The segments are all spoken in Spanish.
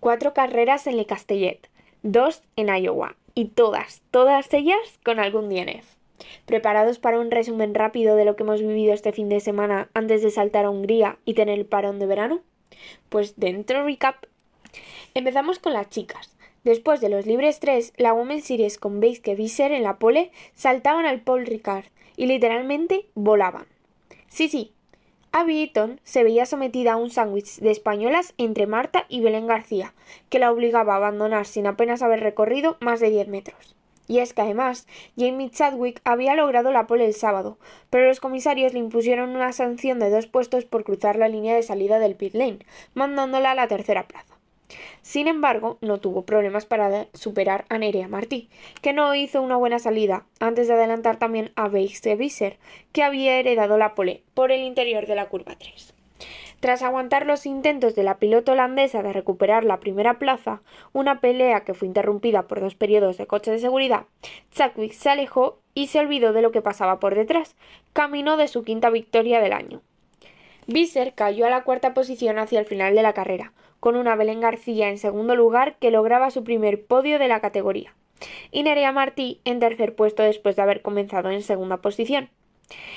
Cuatro carreras en Le Castellet, dos en Iowa y todas, todas ellas con algún DNF. ¿Preparados para un resumen rápido de lo que hemos vivido este fin de semana antes de saltar a Hungría y tener el parón de verano? Pues dentro recap. Empezamos con las chicas. Después de los libres 3, la Women's Series con Beiske Visser en la pole saltaban al Paul Ricard y literalmente volaban. Sí, sí, Abby Eaton se veía sometida a un sándwich de españolas entre Marta y Belén García, que la obligaba a abandonar sin apenas haber recorrido más de 10 metros. Y es que además, Jamie Chadwick había logrado la pole el sábado, pero los comisarios le impusieron una sanción de dos puestos por cruzar la línea de salida del pit lane, mandándola a la tercera plaza. Sin embargo, no tuvo problemas para superar a Nerea Martí, que no hizo una buena salida, antes de adelantar también a Beiske Visser, que había heredado la pole por el interior de la curva 3. Tras aguantar los intentos de la piloto holandesa de recuperar la primera plaza, una pelea que fue interrumpida por dos periodos de coche de seguridad, Chadwick se alejó y se olvidó de lo que pasaba por detrás, camino de su quinta victoria del año. Visser cayó a la cuarta posición hacia el final de la carrera, con una Belén García en segundo lugar que lograba su primer podio de la categoría, y Nerea Martí en tercer puesto después de haber comenzado en segunda posición.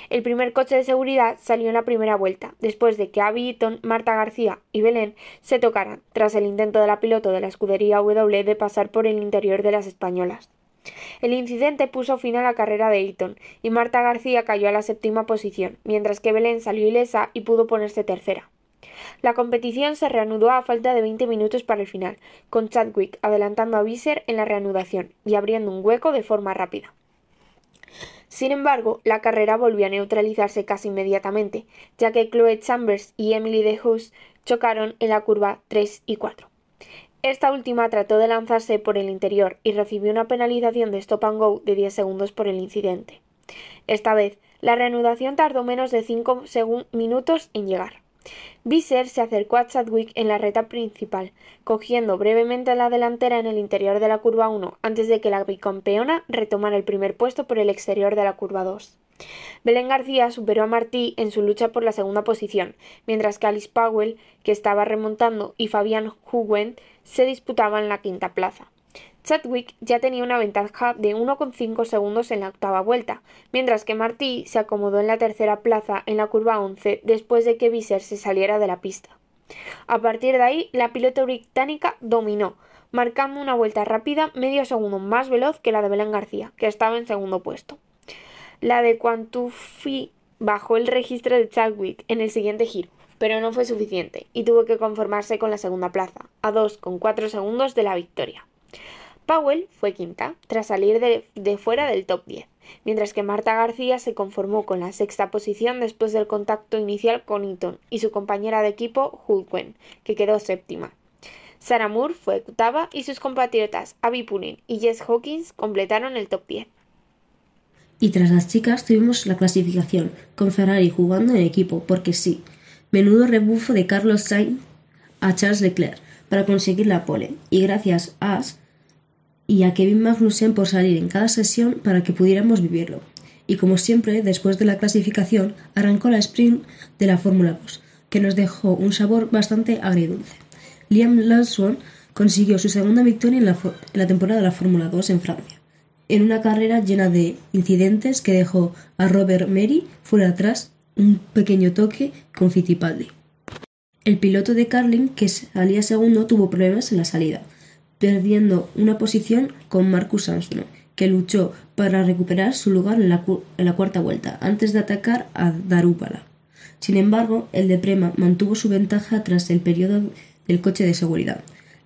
El primer coche de seguridad salió en la primera vuelta, después de que Abby Eaton, Marta García y Belén se tocaran, tras el intento de la piloto de la escudería W de pasar por el interior de las españolas. El incidente puso fin a la carrera de Eaton, y Marta García cayó a la séptima posición, mientras que Belén salió ilesa y pudo ponerse tercera. La competición se reanudó a falta de 20 minutos para el final, con Chadwick adelantando a Visser en la reanudación y abriendo un hueco de forma rápida. Sin embargo, la carrera volvió a neutralizarse casi inmediatamente, ya que Chloe Chambers y Emily de chocaron en la curva 3 y 4. Esta última trató de lanzarse por el interior y recibió una penalización de stop and go de 10 segundos por el incidente. Esta vez, la reanudación tardó menos de 5 minutos en llegar. Visser se acercó a Chadwick en la reta principal, cogiendo brevemente la delantera en el interior de la curva 1 antes de que la bicampeona retomara el primer puesto por el exterior de la curva 2. Belén García superó a Martí en su lucha por la segunda posición, mientras que Alice Powell, que estaba remontando, y Fabian Huguen se disputaban la quinta plaza. Chadwick ya tenía una ventaja de 1,5 segundos en la octava vuelta, mientras que Martí se acomodó en la tercera plaza en la curva 11 después de que Visser se saliera de la pista. A partir de ahí, la pilota británica dominó, marcando una vuelta rápida medio segundo más veloz que la de Belén García, que estaba en segundo puesto. La de Quantufi bajó el registro de Chadwick en el siguiente giro, pero no fue suficiente y tuvo que conformarse con la segunda plaza, a 2,4 segundos de la victoria. Powell fue quinta, tras salir de, fuera del top 10, mientras que Marta García se conformó con la sexta posición después del contacto inicial con Eaton y su compañera de equipo Hulkwen, que quedó séptima. Sarah Moore fue octava y sus compatriotas Abby Punin y Jess Hawkins completaron el top 10. Y tras las chicas tuvimos la clasificación, con Ferrari jugando en equipo, porque sí. Menudo rebufo de Carlos Sainz a Charles Leclerc para conseguir la pole, y gracias a y a Kevin Magnussen por salir en cada sesión para que pudiéramos vivirlo. Y como siempre, después de la clasificación, arrancó la sprint de la Fórmula 2, que nos dejó un sabor bastante agridulce. Liam Lawson consiguió su segunda victoria en la, temporada de la Fórmula 2 en Francia, en una carrera llena de incidentes que dejó a Robert Mary fuera atrás un pequeño toque con Fittipaldi. El piloto de Carlin, que salía segundo, tuvo problemas en la salida, perdiendo una posición con Marcus Armstrong, que luchó para recuperar su lugar en la, cuarta vuelta, antes de atacar a Darúpala. Sin embargo, el de Prema mantuvo su ventaja tras el periodo del coche de seguridad.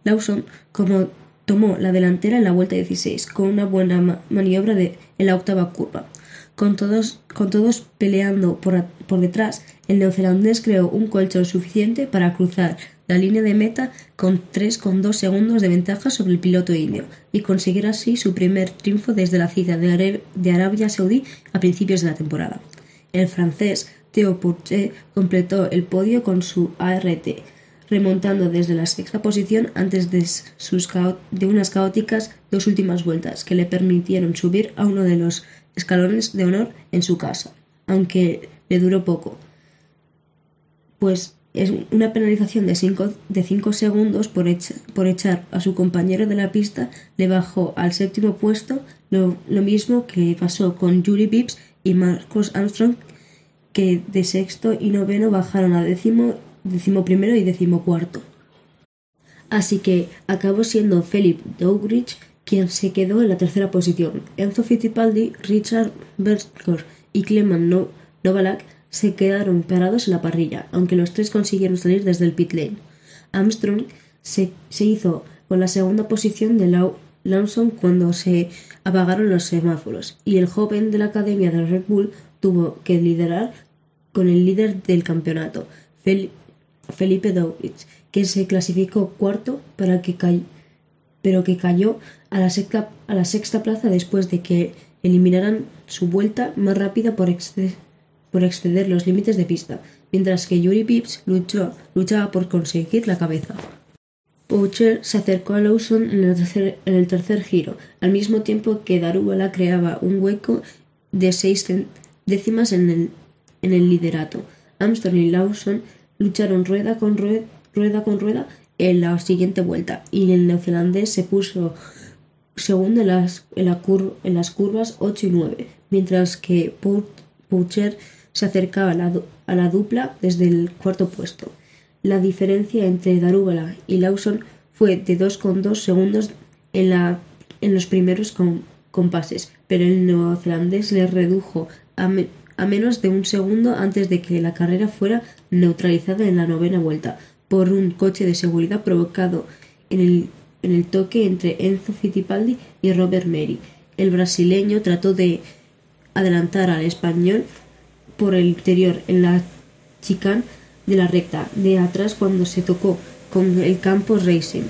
Lawson como tomó la delantera en la vuelta 16 con una buena maniobra de, en la octava curva. Con todos, con peleando por, por detrás, el neozelandés creó un colchón suficiente para cruzar la línea de meta con 3,2 segundos de ventaja sobre el piloto indio y conseguir así su primer triunfo desde la cita de, Arabia Saudí a principios de la temporada. El francés Theo Pourchet completó el podio con su ART, remontando desde la sexta posición antes de, sus de unas caóticas dos últimas vueltas que le permitieron subir a uno de los escalones de honor en su casa, aunque le duró poco, pues es una penalización de 5 de cinco segundos por, por, echar a su compañero de la pista le bajó al séptimo puesto, lo, mismo que pasó con Yuri Bibbs y Marcos Armstrong, que de sexto y noveno bajaron a décimo, décimo primero y décimo cuarto. Así que acabó siendo Philip Dougridge quien se quedó en la tercera posición. Enzo Fittipaldi, Richard Berger y Clement Novalak se quedaron parados en la parrilla, aunque los tres consiguieron salir desde el pit lane. Armstrong se, hizo con la segunda posición de Lawson cuando se apagaron los semáforos, y el joven de la academia de Red Bull tuvo que liderar con el líder del campeonato, Felipe Dowitz, que se clasificó cuarto para que pero que cayó a la, sexta, a la sexta plaza después de que eliminaran su vuelta más rápida por exceso por exceder los límites de pista, mientras que Yuri Pips luchó, luchaba por conseguir la cabeza. Poucher se acercó a Lawson en el, tercer, giro, al mismo tiempo que Darubala creaba un hueco de seis décimas en el, en el liderato. Armstrong y Lawson lucharon rueda con rueda, con rueda en la siguiente vuelta y el neozelandés se puso segundo en las, en, las curvas 8 y 9, mientras que Poucher se acercaba a la, dupla desde el cuarto puesto. La diferencia entre Darúbala y Lawson fue de 2,2 segundos en, la, en los primeros compases, pero el neozelandés le redujo a, a menos de un segundo antes de que la carrera fuera neutralizada en la novena vuelta por un coche de seguridad provocado en el, en el toque entre Enzo Fittipaldi y Robert Meri. El brasileño trató de adelantar al español por el interior en la chicane de la recta de atrás cuando se tocó con el campo Racing.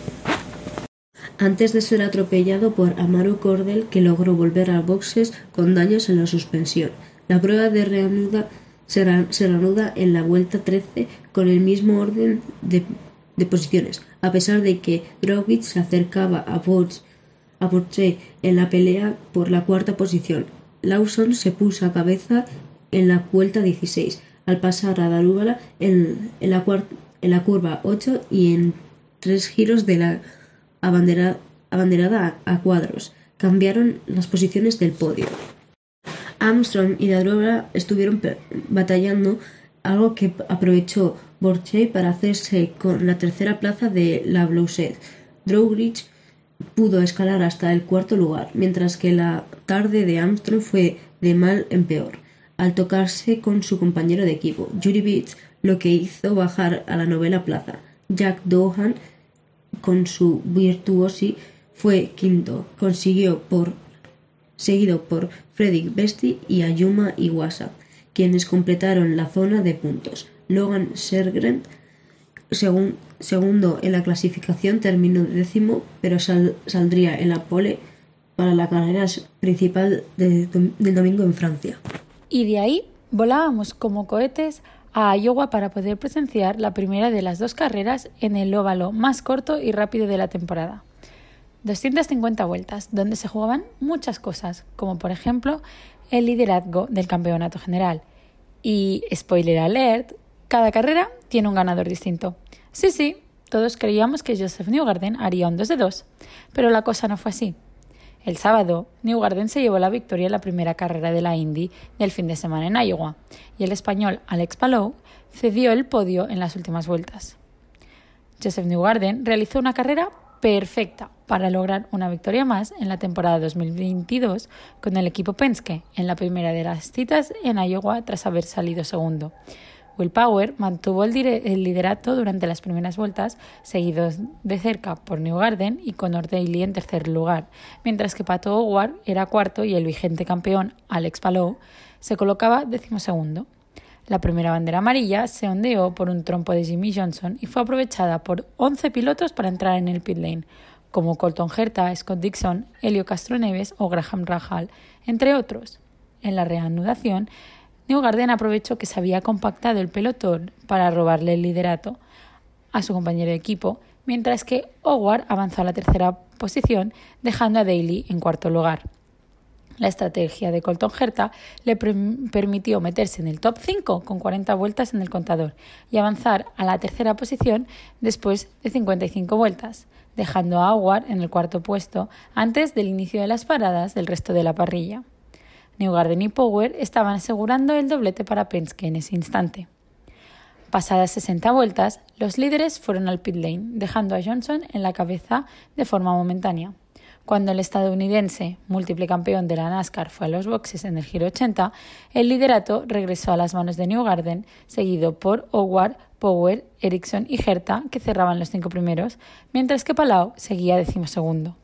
Antes de ser atropellado por Amaro Cordel que logró volver a boxes con daños en la suspensión. La prueba de reanuda se, reanuda en la vuelta 13 con el mismo orden de, posiciones, a pesar de que Drogic se acercaba a Bosch a en la pelea por la cuarta posición. Lawson se puso a cabeza en la vuelta 16, al pasar a Darúbala en, la en la curva 8 y en tres giros de la abanderada a, cuadros. Cambiaron las posiciones del podio. Armstrong y Darúbala estuvieron batallando, algo que aprovechó Borchet para hacerse con la tercera plaza de la Blouset. Drowrich pudo escalar hasta el cuarto lugar, mientras que la tarde de Armstrong fue de mal en peor al tocarse con su compañero de equipo, Judy Beats, lo que hizo bajar a la novela plaza. Jack Dohan, con su virtuosi, fue quinto, consiguió por, seguido por Fredrik Besti y Ayuma Iwasa, quienes completaron la zona de puntos. Logan Sergren, segundo en la clasificación, terminó décimo, pero saldría en la pole para la carrera principal del domingo en Francia y de ahí volábamos como cohetes a Iowa para poder presenciar la primera de las dos carreras en el óvalo más corto y rápido de la temporada. 250 vueltas, donde se jugaban muchas cosas, como por ejemplo el liderazgo del campeonato general. Y, spoiler alert, cada carrera tiene un ganador distinto. Sí, sí, todos creíamos que Joseph Newgarden haría un 2 de 2, pero la cosa no fue así. El sábado, Newgarden se llevó la victoria en la primera carrera de la Indy del fin de semana en Iowa, y el español Alex Palou cedió el podio en las últimas vueltas. Joseph Newgarden realizó una carrera perfecta para lograr una victoria más en la temporada 2022 con el equipo Penske en la primera de las citas en Iowa tras haber salido segundo. Will Power mantuvo el, liderato durante las primeras vueltas, seguidos de cerca por Newgarden y Conor Daly en tercer lugar, mientras que Pato Howard era cuarto y el vigente campeón Alex Palou se colocaba decimosegundo. La primera bandera amarilla se ondeó por un trompo de Jimmy Johnson y fue aprovechada por 11 pilotos para entrar en el pit lane, como Colton Herta, Scott Dixon, Helio Castroneves o Graham Rahal, entre otros. En la reanudación, Newgarden aprovechó que se había compactado el pelotón para robarle el liderato a su compañero de equipo, mientras que Howard avanzó a la tercera posición, dejando a Daly en cuarto lugar. La estrategia de Colton Herta le permitió meterse en el top 5 con 40 vueltas en el contador y avanzar a la tercera posición después de 55 vueltas, dejando a Howard en el cuarto puesto antes del inicio de las paradas del resto de la parrilla. Newgarden y Power estaban asegurando el doblete para Penske en ese instante. Pasadas 60 vueltas, los líderes fueron al pit lane, dejando a Johnson en la cabeza de forma momentánea. Cuando el estadounidense, múltiple campeón de la NASCAR, fue a los boxes en el Giro 80, el liderato regresó a las manos de Newgarden, seguido por Howard, Power, Ericsson y Herta, que cerraban los cinco primeros, mientras que Palau seguía decimosegundo.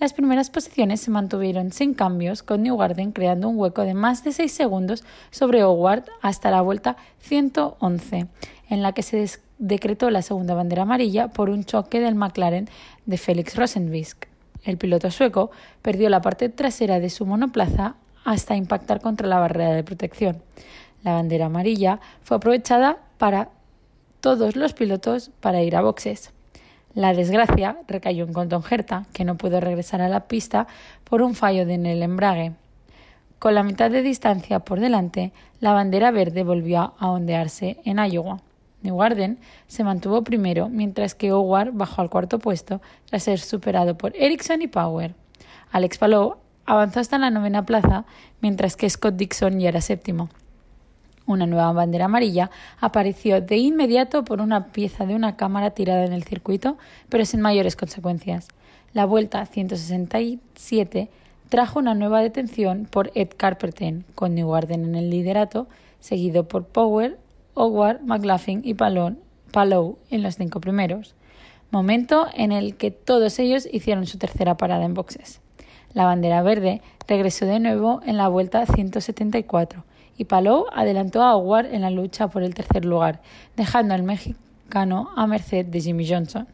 Las primeras posiciones se mantuvieron sin cambios, con Newgarden creando un hueco de más de 6 segundos sobre Howard hasta la vuelta 111, en la que se decretó la segunda bandera amarilla por un choque del McLaren de Felix Rosenbisk. El piloto sueco perdió la parte trasera de su monoplaza hasta impactar contra la barrera de protección. La bandera amarilla fue aprovechada para todos los pilotos para ir a boxes. La desgracia recayó en Colton Herta, que no pudo regresar a la pista por un fallo en el embrague. Con la mitad de distancia por delante, la bandera verde volvió a ondearse en Iowa. Newgarden se mantuvo primero, mientras que Howard bajó al cuarto puesto tras ser superado por Ericsson y Power. Alex Palou avanzó hasta la novena plaza, mientras que Scott Dixon ya era séptimo. Una nueva bandera amarilla apareció de inmediato por una pieza de una cámara tirada en el circuito, pero sin mayores consecuencias. La vuelta 167 trajo una nueva detención por Ed Carpenter, con Newgarden en el liderato, seguido por Power, Howard, McLaughlin y Palou en los cinco primeros, momento en el que todos ellos hicieron su tercera parada en boxes. La bandera verde regresó de nuevo en la vuelta 174 y Palou adelantó a Howard en la lucha por el tercer lugar, dejando al mexicano a merced de Jimmy Johnson.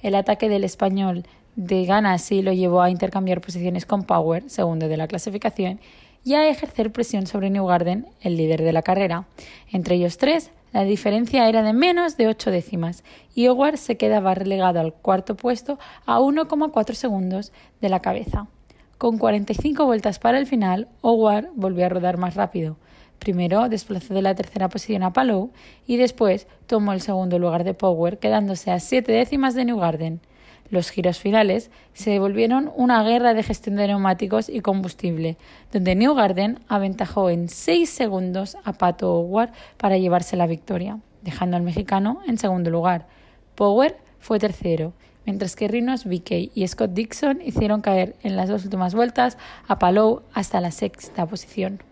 El ataque del español de Ganassi lo llevó a intercambiar posiciones con Power, segundo de la clasificación, y a ejercer presión sobre Newgarden, el líder de la carrera. Entre ellos tres, la diferencia era de menos de ocho décimas y Howard se quedaba relegado al cuarto puesto a 1,4 segundos de la cabeza. Con 45 vueltas para el final, Howard volvió a rodar más rápido. Primero desplazó de la tercera posición a Palou y después tomó el segundo lugar de Power, quedándose a siete décimas de Newgarden. Los giros finales se volvieron una guerra de gestión de neumáticos y combustible, donde Newgarden aventajó en 6 segundos a Pato Howard para llevarse la victoria, dejando al mexicano en segundo lugar. Power fue tercero, mientras que Rinos VK y Scott Dixon hicieron caer en las dos últimas vueltas a Palou hasta la sexta posición.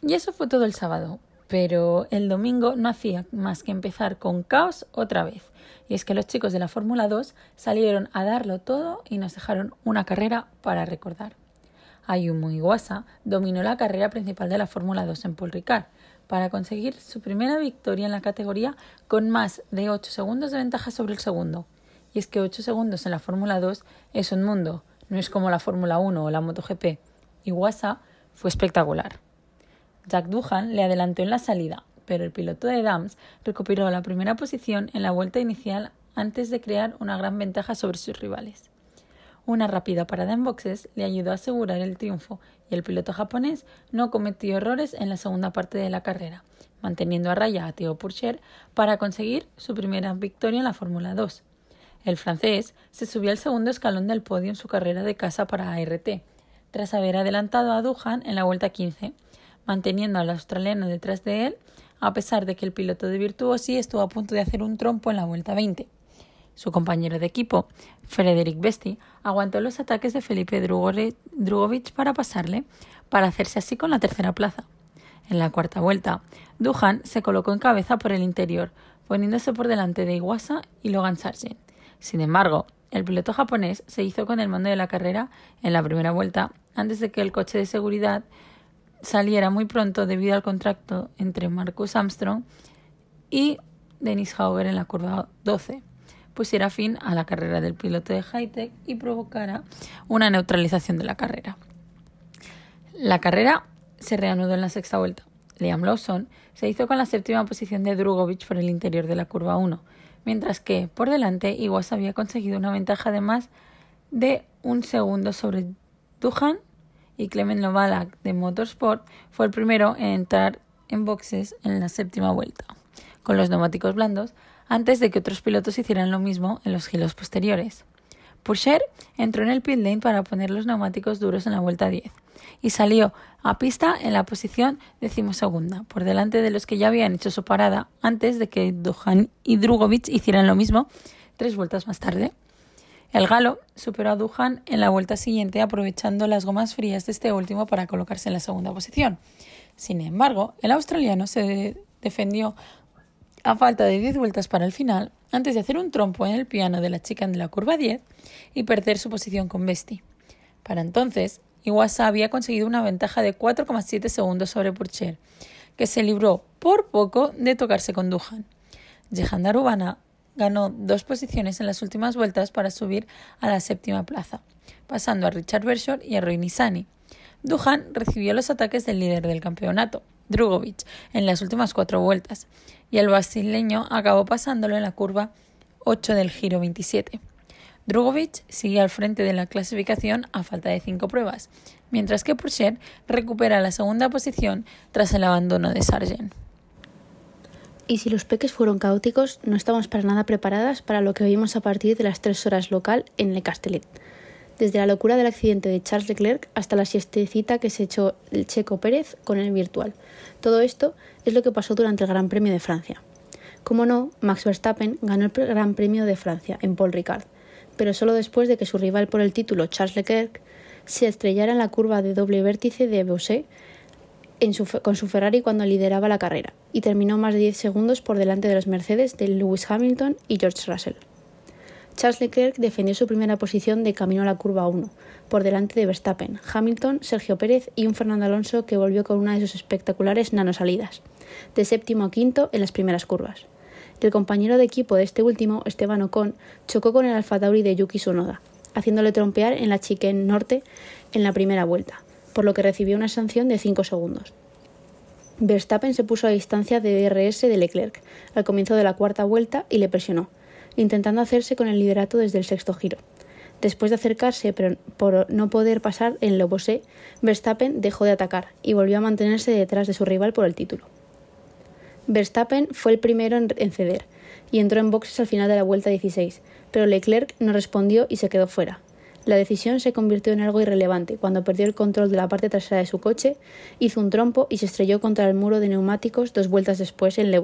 Y eso fue todo el sábado, pero el domingo no hacía más que empezar con caos otra vez. Y es que los chicos de la Fórmula 2 salieron a darlo todo y nos dejaron una carrera para recordar. Ayumu Iwasa dominó la carrera principal de la Fórmula 2 en Paul Ricard para conseguir su primera victoria en la categoría con más de 8 segundos de ventaja sobre el segundo. Y es que 8 segundos en la Fórmula 2 es un mundo, no es como la Fórmula 1 o la MotoGP. Iwasa fue espectacular. Jack Duhan le adelantó en la salida, pero el piloto de Dams recuperó la primera posición en la vuelta inicial antes de crear una gran ventaja sobre sus rivales. Una rápida parada en boxes le ayudó a asegurar el triunfo y el piloto japonés no cometió errores en la segunda parte de la carrera, manteniendo a raya a Theo Pourchaire para conseguir su primera victoria en la Fórmula 2. El francés se subió al segundo escalón del podio en su carrera de casa para ART, tras haber adelantado a Duhan en la vuelta 15, manteniendo al australiano detrás de él a pesar de que el piloto de Virtuosi estuvo a punto de hacer un trompo en la vuelta 20. Su compañero de equipo, Frederick Besti, aguantó los ataques de Felipe Drugovic para pasarle, para hacerse así con la tercera plaza. En la cuarta vuelta, Duhan se colocó en cabeza por el interior, poniéndose por delante de Iwasa y Logan Sargent. Sin embargo, el piloto japonés se hizo con el mando de la carrera en la primera vuelta antes de que el coche de seguridad saliera muy pronto debido al contrato entre Marcus Armstrong y Dennis Hauger en la curva 12 pusiera fin a la carrera del piloto de Hightech y provocara una neutralización de la carrera. La carrera se reanudó en la sexta vuelta. Liam Lawson se hizo con la séptima posición de Drugovic por el interior de la curva 1, mientras que por delante Iwas había conseguido una ventaja de más de un segundo sobre Duhan y Clement Novalak de Motorsport fue el primero en entrar en boxes en la séptima vuelta, con los neumáticos blandos, antes de que otros pilotos hicieran lo mismo en los giros posteriores. Purcher entró en el pit lane para poner los neumáticos duros en la vuelta 10 y salió a pista en la posición decimosegunda, por delante de los que ya habían hecho su parada antes de que Duhan y Drugovic hicieran lo mismo tres vueltas más tarde. El galo superó a Duhan en la vuelta siguiente aprovechando las gomas frías de este último para colocarse en la segunda posición. Sin embargo, el australiano se defendió a falta de 10 vueltas para el final, antes de hacer un trompo en el piano de la chica de la curva 10 y perder su posición con Besti. Para entonces, Iwasa había conseguido una ventaja de 4,7 segundos sobre Purcher, que se libró por poco de tocarse con Duhan. Jehan Darubana ganó dos posiciones en las últimas vueltas para subir a la séptima plaza, pasando a Richard Bershore y a Roy Nisani. Duhan recibió los ataques del líder del campeonato, Drugovic, en las últimas cuatro vueltas, y el brasileño acabó pasándolo en la curva 8 del giro 27. Drugovic sigue al frente de la clasificación a falta de cinco pruebas, mientras que Purcher recupera la segunda posición tras el abandono de Sargent. Y si los peques fueron caóticos, no estábamos para nada preparadas para lo que vimos a partir de las tres horas local en Le Castellet. Desde la locura del accidente de Charles Leclerc hasta la siestecita que se echó el Checo Pérez con el virtual. Todo esto es lo que pasó durante el Gran Premio de Francia. Como no, Max Verstappen ganó el Gran Premio de Francia en Paul Ricard, pero solo después de que su rival por el título, Charles Leclerc, se estrellara en la curva de doble vértice de Beausset con su Ferrari cuando lideraba la carrera y terminó más de 10 segundos por delante de los Mercedes de Lewis Hamilton y George Russell. Charles Leclerc defendió su primera posición de camino a la curva 1, por delante de Verstappen, Hamilton, Sergio Pérez y un Fernando Alonso que volvió con una de sus espectaculares nanosalidas, de séptimo a quinto en las primeras curvas. El compañero de equipo de este último, Esteban Ocon, chocó con el Alfa Tauri de Yuki Tsunoda, haciéndole trompear en la chicane norte en la primera vuelta, por lo que recibió una sanción de 5 segundos. Verstappen se puso a distancia de DRS de Leclerc al comienzo de la cuarta vuelta y le presionó, intentando hacerse con el liderato desde el sexto giro. Después de acercarse, pero por no poder pasar en Lobosé, Verstappen dejó de atacar y volvió a mantenerse detrás de su rival por el título. Verstappen fue el primero en ceder y entró en boxes al final de la vuelta 16, pero Leclerc no respondió y se quedó fuera, la decisión se convirtió en algo irrelevante cuando perdió el control de la parte trasera de su coche, hizo un trompo y se estrelló contra el muro de neumáticos dos vueltas después en Le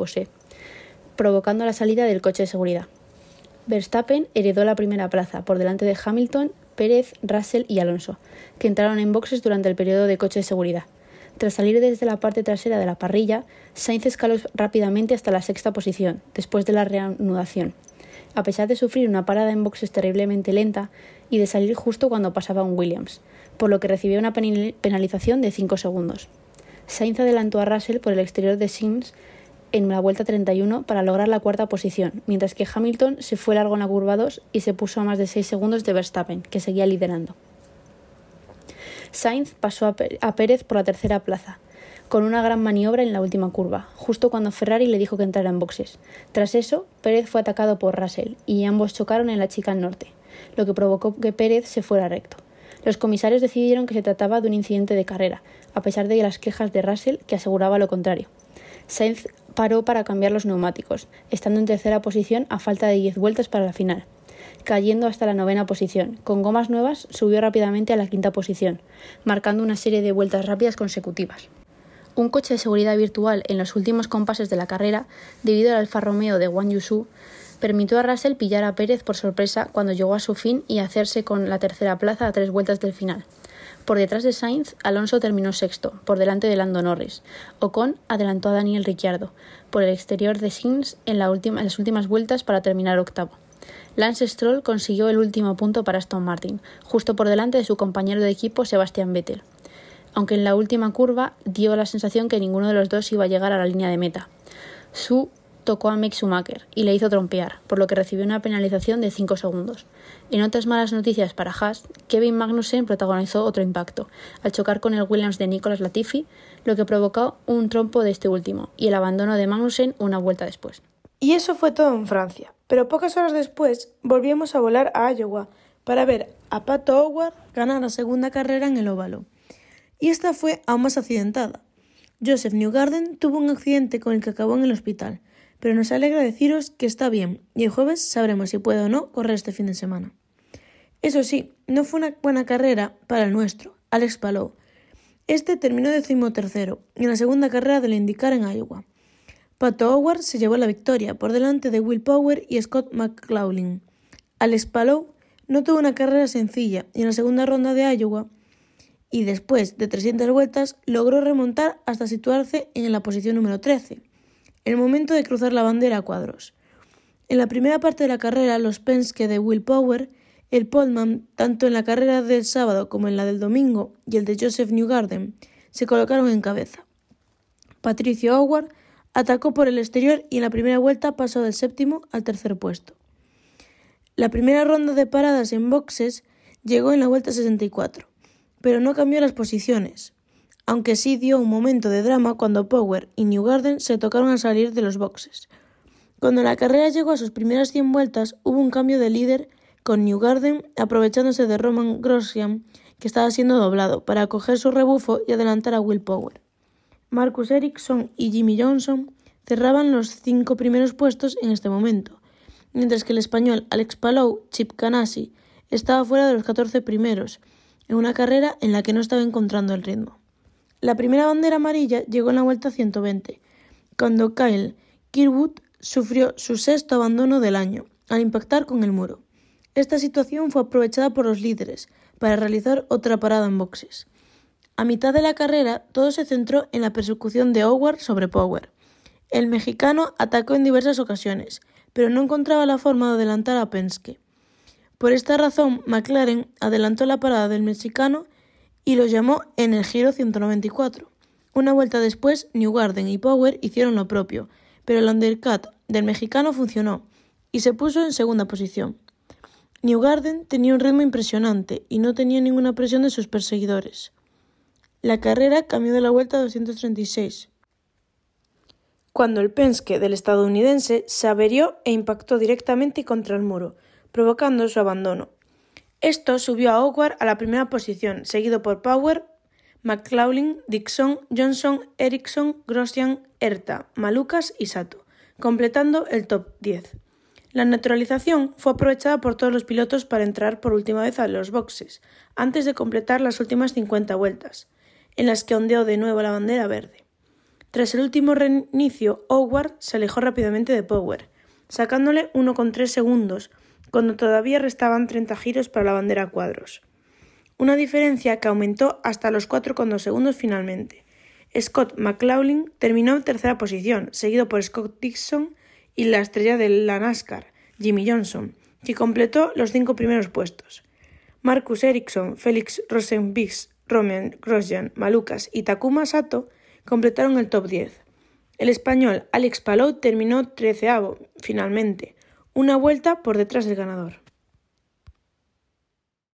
provocando la salida del coche de seguridad. Verstappen heredó la primera plaza por delante de Hamilton, Pérez, Russell y Alonso, que entraron en boxes durante el periodo de coche de seguridad. Tras salir desde la parte trasera de la parrilla, Sainz escaló rápidamente hasta la sexta posición, después de la reanudación. A pesar de sufrir una parada en boxes terriblemente lenta, y de salir justo cuando pasaba un Williams, por lo que recibió una penalización de 5 segundos. Sainz adelantó a Russell por el exterior de Sims en la vuelta 31 para lograr la cuarta posición, mientras que Hamilton se fue largo en la curva 2 y se puso a más de 6 segundos de Verstappen, que seguía liderando. Sainz pasó a Pérez por la tercera plaza, con una gran maniobra en la última curva, justo cuando Ferrari le dijo que entrara en boxes. Tras eso, Pérez fue atacado por Russell y ambos chocaron en la chica norte lo que provocó que Pérez se fuera recto. Los comisarios decidieron que se trataba de un incidente de carrera, a pesar de las quejas de Russell, que aseguraba lo contrario. Sainz paró para cambiar los neumáticos, estando en tercera posición a falta de 10 vueltas para la final. Cayendo hasta la novena posición, con gomas nuevas subió rápidamente a la quinta posición, marcando una serie de vueltas rápidas consecutivas. Un coche de seguridad virtual en los últimos compases de la carrera, debido al Alfa Romeo de Wang Yusu, permitió a Russell pillar a Pérez por sorpresa cuando llegó a su fin y hacerse con la tercera plaza a tres vueltas del final. Por detrás de Sainz, Alonso terminó sexto, por delante de Lando Norris. Ocon adelantó a Daniel Ricciardo, por el exterior de en, en las últimas vueltas para terminar octavo. Lance Stroll consiguió el último punto para Aston Martin, justo por delante de su compañero de equipo Sebastian Vettel. Aunque en la última curva dio la sensación que ninguno de los dos iba a llegar a la línea de meta. Su tocó a Mick Schumacher y le hizo trompear, por lo que recibió una penalización de 5 segundos. En otras malas noticias para Haas, Kevin Magnussen protagonizó otro impacto, al chocar con el Williams de Nicolas Latifi, lo que provocó un trompo de este último y el abandono de Magnussen una vuelta después. Y eso fue todo en Francia, pero pocas horas después volvíamos a volar a Iowa para ver a Pato Howard ganar la segunda carrera en el óvalo. Y esta fue aún más accidentada. Joseph Newgarden tuvo un accidente con el que acabó en el hospital, pero nos alegra deciros que está bien y el jueves sabremos si puede o no correr este fin de semana. Eso sí, no fue una buena carrera para el nuestro, Alex Palou. Este terminó decimotercero en la segunda carrera del IndyCar en Iowa. Pato Howard se llevó la victoria por delante de Will Power y Scott McLaughlin. Alex Palou no tuvo una carrera sencilla y en la segunda ronda de Iowa y después de 300 vueltas logró remontar hasta situarse en la posición número 13 el momento de cruzar la bandera a cuadros. En la primera parte de la carrera, los Penske de Will Power, el Polman, tanto en la carrera del sábado como en la del domingo, y el de Joseph Newgarden, se colocaron en cabeza. Patricio Howard atacó por el exterior y en la primera vuelta pasó del séptimo al tercer puesto. La primera ronda de paradas en boxes llegó en la vuelta 64, pero no cambió las posiciones aunque sí dio un momento de drama cuando Power y Newgarden se tocaron al salir de los boxes. Cuando la carrera llegó a sus primeras 100 vueltas, hubo un cambio de líder con Newgarden aprovechándose de Roman Grosjean, que estaba siendo doblado, para coger su rebufo y adelantar a Will Power. Marcus Ericsson y Jimmy Johnson cerraban los cinco primeros puestos en este momento, mientras que el español Alex Palou, Chip Ganassi, estaba fuera de los 14 primeros, en una carrera en la que no estaba encontrando el ritmo. La primera bandera amarilla llegó en la vuelta 120, cuando Kyle Kirwood sufrió su sexto abandono del año, al impactar con el muro. Esta situación fue aprovechada por los líderes para realizar otra parada en boxes. A mitad de la carrera, todo se centró en la persecución de Howard sobre Power. El mexicano atacó en diversas ocasiones, pero no encontraba la forma de adelantar a Penske. Por esta razón, McLaren adelantó la parada del mexicano y lo llamó en el Giro 194. Una vuelta después, Newgarden y Power hicieron lo propio, pero el undercut del mexicano funcionó y se puso en segunda posición. Newgarden tenía un ritmo impresionante y no tenía ninguna presión de sus perseguidores. La carrera cambió de la vuelta 236, cuando el Penske del estadounidense se averió e impactó directamente contra el muro, provocando su abandono. Esto subió a Howard a la primera posición, seguido por Power, McLaughlin, Dixon, Johnson, Ericsson, Grosjean, Erta, Malucas y Sato, completando el top 10. La neutralización fue aprovechada por todos los pilotos para entrar por última vez a los boxes, antes de completar las últimas 50 vueltas, en las que ondeó de nuevo la bandera verde. Tras el último reinicio, Howard se alejó rápidamente de Power, sacándole 1,3 segundos, cuando todavía restaban 30 giros para la bandera cuadros. Una diferencia que aumentó hasta los 4,2 segundos finalmente. Scott McLaughlin terminó en tercera posición, seguido por Scott Dixon y la estrella de la NASCAR, Jimmy Johnson, que completó los cinco primeros puestos. Marcus Ericsson, Felix Rosenbix, Roman Grosjean, Malucas y Takuma Sato completaron el top 10. El español Alex Palou terminó treceavo, finalmente, una vuelta por detrás del ganador.